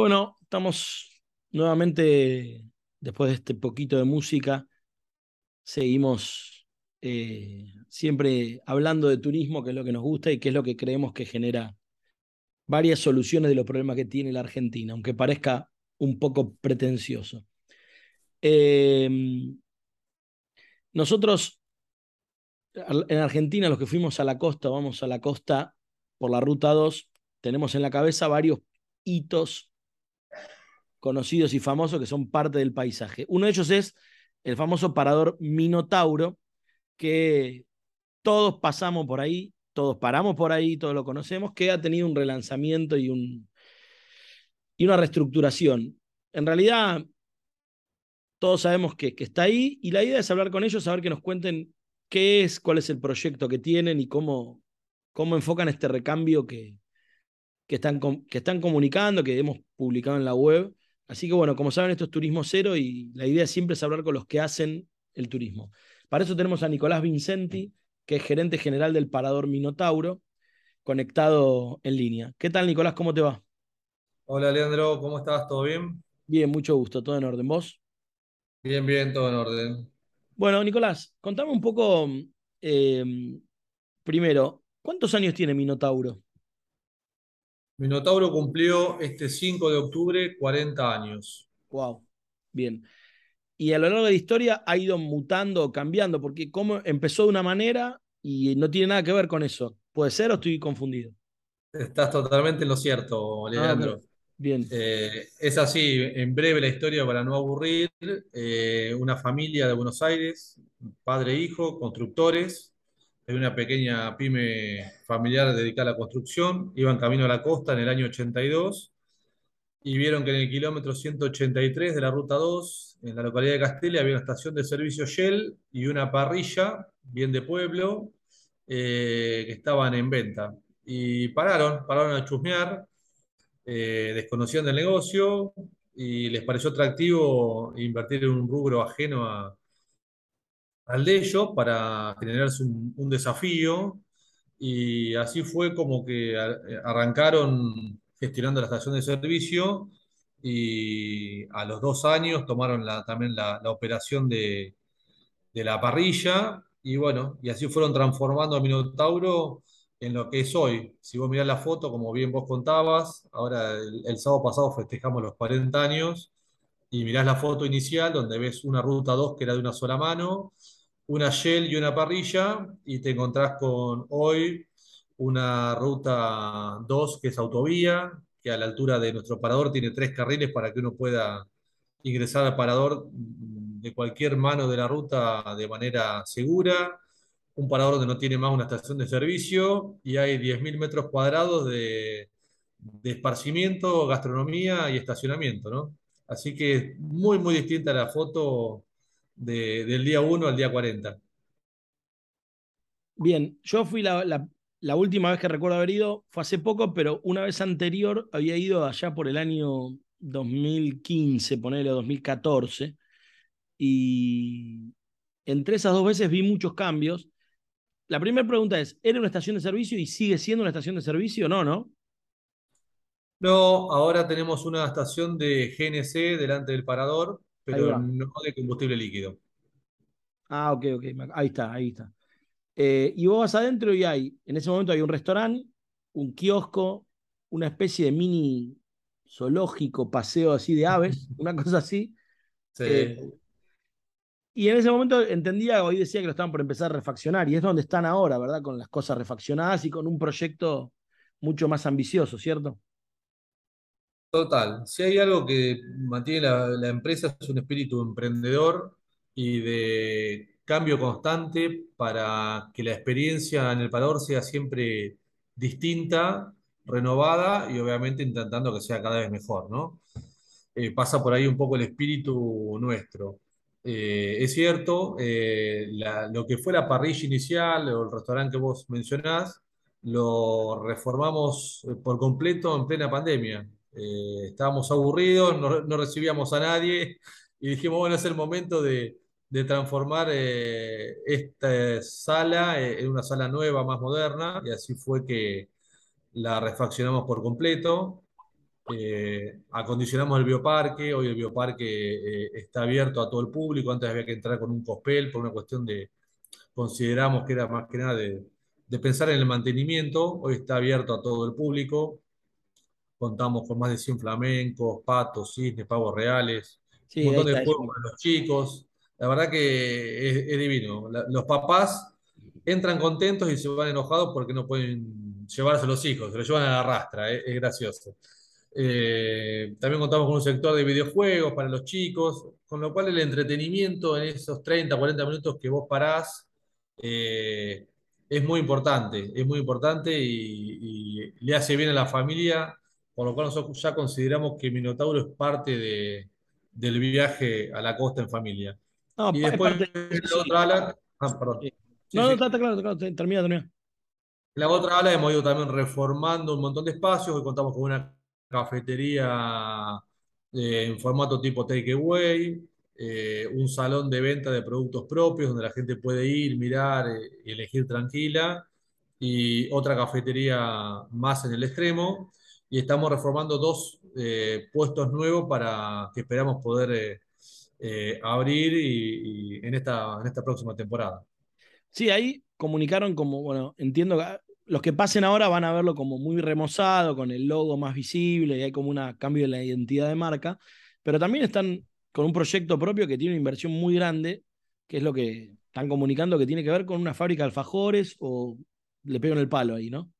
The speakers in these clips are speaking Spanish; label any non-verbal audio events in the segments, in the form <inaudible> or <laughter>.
Bueno, estamos nuevamente, después de este poquito de música, seguimos eh, siempre hablando de turismo, que es lo que nos gusta y que es lo que creemos que genera varias soluciones de los problemas que tiene la Argentina, aunque parezca un poco pretencioso. Em, nosotros, en Argentina, los que fuimos a la costa, vamos a la costa por la ruta 2, tenemos en la cabeza varios hitos conocidos y famosos que son parte del paisaje. Uno de ellos es el famoso parador Minotauro, que todos pasamos por ahí, todos paramos por ahí, todos lo conocemos, que ha tenido un relanzamiento y, un, y una reestructuración. En realidad, todos sabemos que, está ahí y la idea es hablar con ellos, saber que nos cuenten qué es, cuál es el proyecto que tienen y cómo, cómo enfocan este recambio que, que, están, que están comunicando, que hemos publicado en la web. Así que bueno, como saben, esto es Turismo Cero y la idea siempre es hablar con los que hacen el turismo. Para eso tenemos a Nicolás Vincenti, que es gerente general del Parador Minotauro, conectado en línea. ¿Qué tal, Nicolás? ¿Cómo te va? Hola, Leandro, ¿cómo estás? ¿Todo bien? Bien, mucho gusto, todo en orden. ¿Vos? Bien, bien, todo en orden. Bueno, Nicolás, contame un poco, eh, primero, ¿cuántos años tiene Minotauro? Minotauro cumplió este 5 de octubre 40 años. Wow, bien y a lo largo de la historia ha ido mutando o cambiando, porque como empezó de una manera y no tiene nada que ver con eso. ¿Puede ser o estoy confundido? Estás totalmente en lo cierto, ah, Leandro. bien. Eh, es así, en breve la historia para no aburrir. Eh, una familia de Buenos Aires, padre e hijo, constructores, de una pequeña pyme familiar dedicada a la construcción, iban camino a la costa en el año 82 y vieron que en el kilómetro 183 de la ruta 2, en la localidad de Castilla, había una estación de servicio Shell y una parrilla, bien de pueblo, eh, que estaban en venta. Y pararon, pararon a chusmear, eh, desconocían del negocio y les pareció atractivo invertir en un rubro ajeno al de ellos para generarse un desafío. Y así fue como que arrancaron gestionando la estación de servicio y a los dos años tomaron también la, operación de, la parrilla y bueno, y así fueron transformando a Minotauro en lo que es hoy. Si vos mirás la foto, como bien vos contabas, ahora el, sábado pasado festejamos los 40 años y mirás la foto inicial donde ves una ruta 2 que era de una sola mano, una Shell y una parrilla y te encontrás con hoy una ruta 2 que es autovía, que a la altura de nuestro parador tiene tres carriles para que uno pueda ingresar al parador de cualquier mano de la ruta de manera segura. Un parador donde no tiene más una estación de servicio y hay 10.000 metros cuadrados de, esparcimiento, gastronomía y estacionamiento, ¿no? Así que muy, muy distinta la foto del día 1 al día 40. Bien, yo fui la, la última vez que recuerdo haber ido fue hace poco, pero una vez anterior había ido allá por el año 2015, ponele 2014, y entre esas dos veces vi muchos cambios. La primera pregunta es, ¿era una estación de servicio y sigue siendo una estación de servicio? No, ¿no? No, ahora tenemos una estación de GNC delante del parador, pero no de combustible líquido. Ah, ok, ok, ahí está, ahí está. Eh, y vos vas adentro y hay, en ese momento hay un restaurante, un kiosco, una especie de mini zoológico, paseo así de aves, <laughs> una cosa así. Sí. Eh, y en ese momento entendía, hoy decía que lo estaban por empezar a refaccionar, y es donde están ahora, ¿verdad? Con las cosas refaccionadas y con un proyecto mucho más ambicioso, ¿cierto? Total. Si hay algo que mantiene la, empresa es un espíritu emprendedor y de cambio constante para que la experiencia en el parador sea siempre distinta, renovada y obviamente intentando que sea cada vez mejor, ¿no? Eh, pasa por ahí un poco el espíritu nuestro. Eh, es cierto, eh, lo que fue la parrilla inicial o el restaurante que vos mencionás, lo reformamos por completo en plena pandemia. Estábamos aburridos, no recibíamos a nadie y dijimos, bueno, es el momento de, transformar eh, esta sala eh, en una sala nueva, más moderna, y así fue que la refaccionamos por completo. eh, acondicionamos el bioparque, hoy el bioparque eh, está abierto a todo el público, antes había que entrar con un cospel por una cuestión de, consideramos que era más que nada de pensar en el mantenimiento, hoy está abierto a todo el público, contamos con más de 100 flamencos, patos, cisnes, pavos reales, un Sí, ahí montón de juegos para los chicos, la verdad que es, es divino. La- los papás entran contentos y se van enojados porque no pueden llevarse a los hijos, se los llevan a la rastra, es, es gracioso. Eh, también contamos con un sector de videojuegos para los chicos, con lo cual el entretenimiento en esos 30, 40 minutos que vos parás eh, es muy importante, es muy importante y, y le hace bien a la familia, por lo cual nosotros ya consideramos que Minotauro es parte de, del viaje a la costa en familia. No, Y después la otra ala, ah, perdón. sí. Sí, No, está, está claro, está claro. te- Termina, termina. La otra ala hemos ido también reformando un montón de espacios. Hoy contamos con una cafetería eh, en formato tipo takeaway, eh, un salón de venta de productos propios donde la gente puede ir, mirar eh, y elegir tranquila, y otra cafetería más en el extremo. Y estamos reformando dos eh, puestos nuevos para que esperamos poder eh, eh, abrir y, en esta, en esta próxima temporada. Sí, ahí comunicaron como, bueno, entiendo que ah, los que pasen ahora van a verlo como muy remozado, con el logo más visible y hay como un cambio de la identidad de marca, pero también están con un proyecto propio que tiene una inversión muy grande, que es lo que están comunicando que tiene que ver con una fábrica de alfajores o le pego en el palo ahí, ¿no?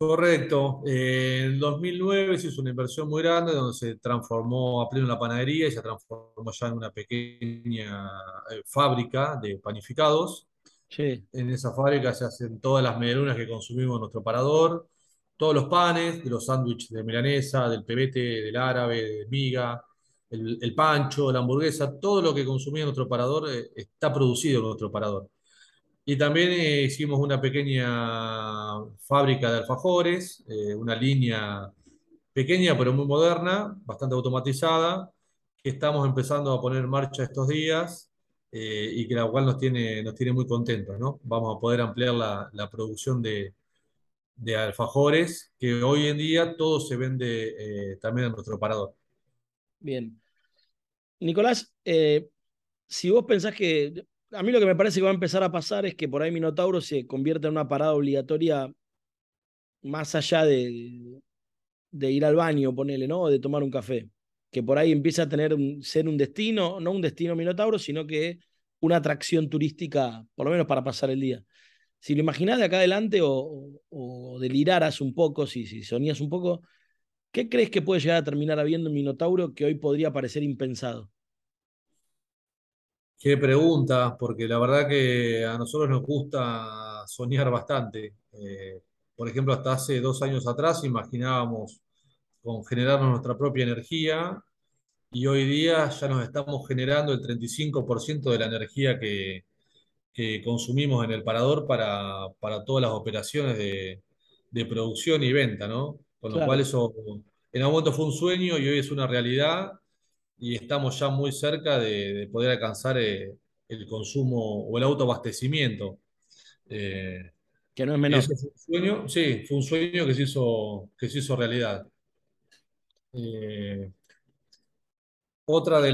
Correcto. Eh, en 2009 se hizo una inversión muy grande donde se transformó a pleno la panadería y se transformó ya en una pequeña eh, fábrica de panificados. Sí, En esa fábrica se hacen todas las medialunas que consumimos en nuestro parador, todos los panes, de los sándwiches de milanesa, del pebete, del árabe, de miga, el, el pancho, la hamburguesa, todo lo que consumimos en nuestro parador eh, está producido en nuestro parador. Y también eh, hicimos una pequeña fábrica de alfajores, eh, una línea pequeña pero muy moderna, bastante automatizada, que estamos empezando a poner en marcha estos días eh, y que la cual nos tiene, nos tiene muy contentos, ¿no? Vamos a poder ampliar la, la producción de, de alfajores, que hoy en día todo se vende también en nuestro parador. bien. Nicolás, si vos pensás que, a mí lo que me parece que va a empezar a pasar es que por ahí Minotauro se convierta en una parada obligatoria más allá de, ir al baño, ponele, ¿no? O de tomar un café. Que por ahí empieza a tener un, ser un destino, no un destino Minotauro, sino que una atracción turística, por lo menos para pasar el día. Si lo imaginás de acá adelante o, o, deliraras un poco, si, si soñás un poco, ¿qué crees que puede llegar a terminar habiendo un Minotauro que hoy podría parecer impensado? Qué pregunta, porque la verdad que a nosotros nos gusta soñar bastante. Eh, por ejemplo, hasta hace dos años atrás imaginábamos con generarnos nuestra propia energía y hoy día ya nos estamos generando el 35% de la energía que, que consumimos en el parador para, para todas las operaciones de, de producción y venta, ¿no? Con lo cual eso en algún momento fue un sueño y hoy es una realidad y estamos ya muy cerca de, de poder alcanzar eh, el consumo o el autoabastecimiento. Eh, que no es menor. fue un sueño, sí, fue un sueño que se hizo, que se hizo realidad. Eh, otra de,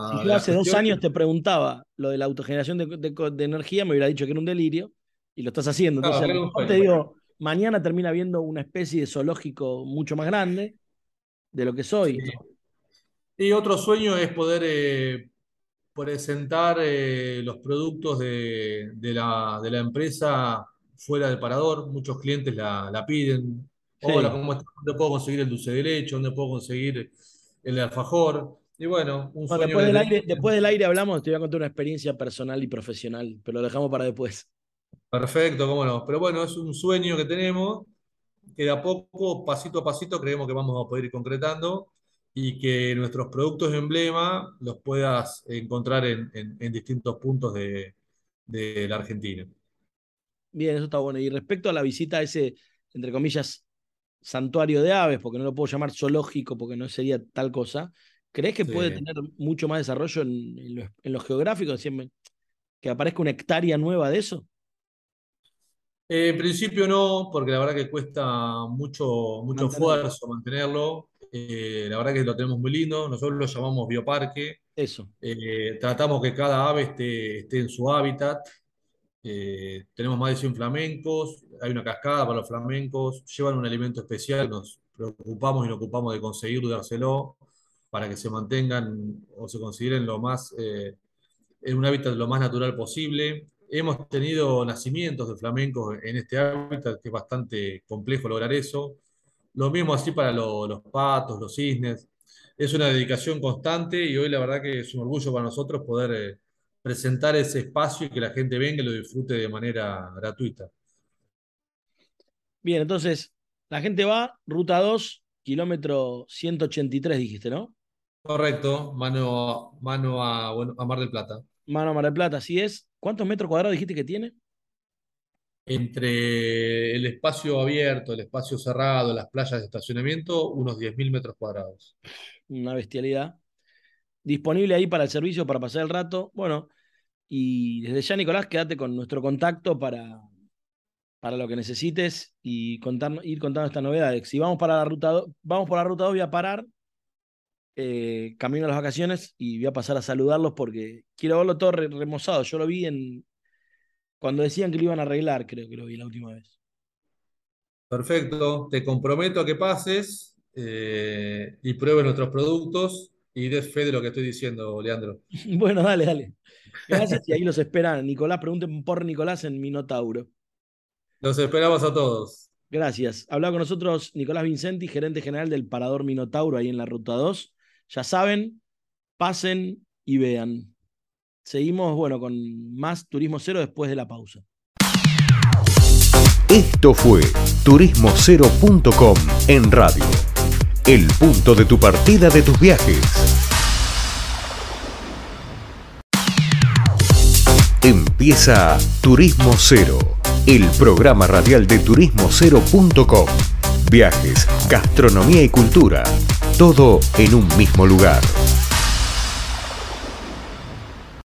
Si la, de yo hace dos años te preguntaba lo de la autogeneración de, de, de energía, me hubiera dicho que era un delirio y lo estás haciendo. claro, Entonces, mejor te digo, mañana termina viendo una especie de zoológico mucho más grande de lo que Sí. Y otro sueño es poder eh, presentar eh, los productos de, de la, de la empresa fuera del parador. Muchos clientes la, la piden. Hola. ¿cómo estás? ¿Dónde puedo conseguir el dulce de leche? ¿Dónde puedo conseguir el alfajor? Y bueno, un sueño después del aire, después del aire hablamos, te voy a contar una experiencia personal y profesional, pero lo dejamos para después. Perfecto, cómo no. Pero bueno, es un sueño que tenemos que de a poco, pasito a pasito, creemos que vamos a poder ir concretando y que nuestros productos de emblema los puedas encontrar en, en- en distintos puntos de, de la Argentina. Bien, eso está bueno. Y respecto a la visita a ese, entre comillas, santuario de aves, porque no lo puedo llamar zoológico, porque no sería tal cosa, ¿crees que puede tener mucho más desarrollo en, en lo, lo geográfico? Siempre, que aparezca una hectárea nueva de eso. Eh, en principio no, porque la verdad que cuesta mucho, mucho esfuerzo mantenerlo. Eh, la verdad que lo tenemos muy lindo. Nosotros lo llamamos bioparque. Eso. Eh, tratamos que cada ave esté, esté en su hábitat. tenemos más de 100 flamencos. Hay una cascada para los flamencos. Llevan un alimento especial. Nos preocupamos y nos ocupamos de conseguirlo dárselo para que se mantengan o se consideren lo más, en un hábitat lo más natural posible. Hemos tenido nacimientos de flamencos en este hábitat, que es bastante complejo lograr eso. Lo mismo así para los patos, los cisnes. Es una dedicación constante y hoy la verdad que es un orgullo para nosotros poder eh, presentar ese espacio y que la gente venga y lo disfrute de manera gratuita. Bien, entonces, la gente va, ruta 2, kilómetro 183, dijiste, ¿no? Correcto, mano, mano a, a Mar del Plata. Mano a Mar del Plata, así es. ¿Cuántos metros cuadrados dijiste que tiene? Entre el espacio abierto, el espacio cerrado, las playas de estacionamiento, unos 10.000 metros cuadrados. Una bestialidad. Disponible ahí para el servicio, para pasar el rato. Bueno, y desde ya, Nicolás, quédate con nuestro contacto para, para lo que necesites y contar, ir contando estas novedades. Si vamos, para la ruta, vamos por la ruta 2, voy a parar eh, camino a las vacaciones y voy a pasar a saludarlos porque quiero verlo todo remozado. Yo lo vi en. Cuando decían que lo iban a arreglar, creo que lo vi la última vez. Perfecto, te comprometo a que pases eh, y pruebes nuestros productos y des fe de lo que estoy diciendo, Leandro. <laughs> bueno, dale, dale. Gracias y ahí los esperan. Nicolás, pregunten por Nicolás en Minotauro. Los esperamos a todos. Gracias. Hablaba con nosotros Nicolás Vincenti, gerente general del Parador Minotauro ahí en la Ruta 2. Ya saben, pasen y vean. Seguimos, bueno, con más Turismo Cero después de la pausa. Esto fue turismocero.com en radio. El punto de tu partida de tus viajes. Empieza Turismo Cero, el programa radial de turismocero.com. Viajes, gastronomía y cultura todo en un mismo lugar.